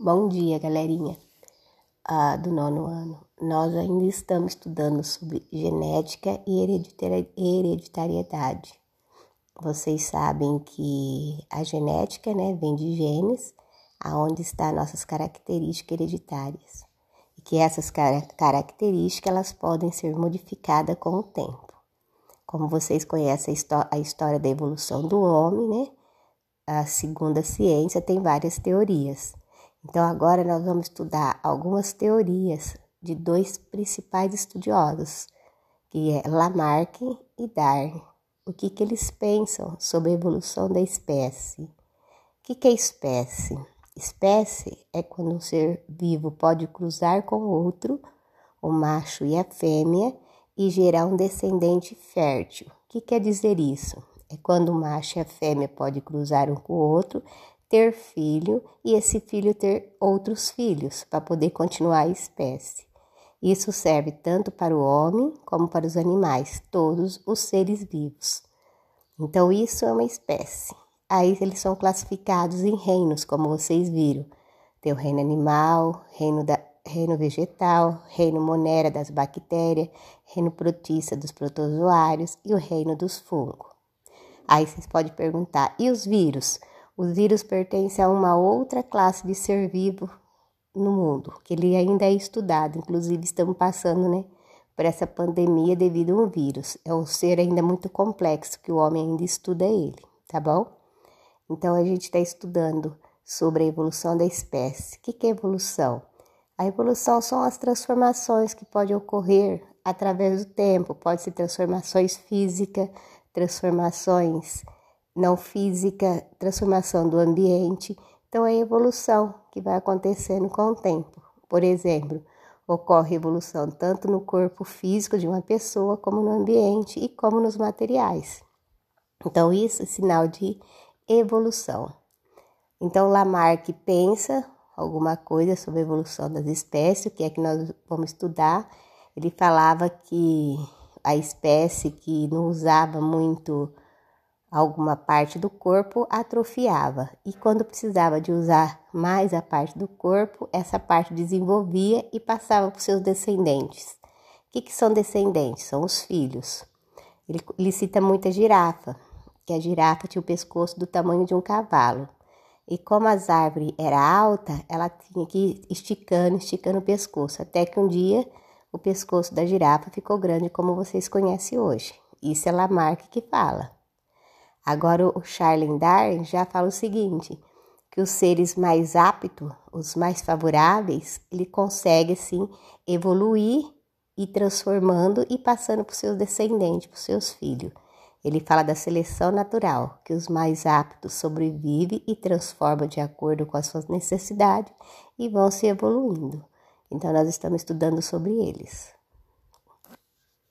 Bom dia, galerinha ah, do nono ano. Nós ainda estamos estudando sobre genética e hereditariedade. Vocês sabem que a genética né, vem de genes, aonde estão nossas características hereditárias. E que essas car características elas podem ser modificadas com o tempo. Como vocês conhecem a, a história da evolução do homem, né? A segunda ciência tem várias teorias. Então, agora nós vamos estudar algumas teorias de dois principais estudiosos, que é Lamarck e Darwin. O que, que eles pensam sobre a evolução da espécie? O que, que é espécie? Espécie é quando um ser vivo pode cruzar com outro, o macho e a fêmea, e gerar um descendente fértil. O que quer dizer isso? É quando o macho e a fêmea podem cruzar um com o outro, ter filho e esse filho ter outros filhos para poder continuar a espécie. Isso serve tanto para o homem como para os animais, todos os seres vivos. Então, isso é uma espécie. Aí eles são classificados em reinos, como vocês viram. Tem o reino animal, reino, da, reino vegetal, reino monera das bactérias, reino protista dos protozoários e o reino dos fungos. Aí vocês podem perguntar: e os vírus? Os vírus pertencem a uma outra classe de ser vivo no mundo, que ele ainda é estudado. Inclusive, estamos passando, né, por essa pandemia devido a um vírus. É um ser ainda muito complexo que o homem ainda estuda ele, tá bom? Então, a gente está estudando sobre a evolução da espécie. O que é evolução? A evolução são as transformações que podem ocorrer através do tempo. Pode ser transformações físicas, transformações não física, transformação do ambiente. Então, é a evolução que vai acontecendo com o tempo. Por exemplo, ocorre evolução tanto no corpo físico de uma pessoa, como no ambiente e como nos materiais. Então, isso é sinal de evolução. Então, Lamarck pensa alguma coisa sobre a evolução das espécies, o que é que nós vamos estudar. Ele falava que a espécie que não usava muito alguma parte do corpo atrofiava e quando precisava de usar mais a parte do corpo, essa parte desenvolvia e passava para os seus descendentes. O que, que são descendentes? São os filhos. Ele, ele cita a girafa, que a girafa tinha o pescoço do tamanho de um cavalo. E como as árvores era alta, ela tinha que ir esticando, esticando o pescoço, até que um dia o pescoço da girafa ficou grande como vocês conhecem hoje. Isso é Lamarck que fala. Agora o Charles Darwin já fala o seguinte, que os seres mais aptos, os mais favoráveis, ele consegue sim evoluir e transformando e passando para os seus descendentes, para os seus filhos. Ele fala da seleção natural, que os mais aptos sobrevivem e transformam de acordo com as suas necessidades e vão se evoluindo. Então, nós estamos estudando sobre eles.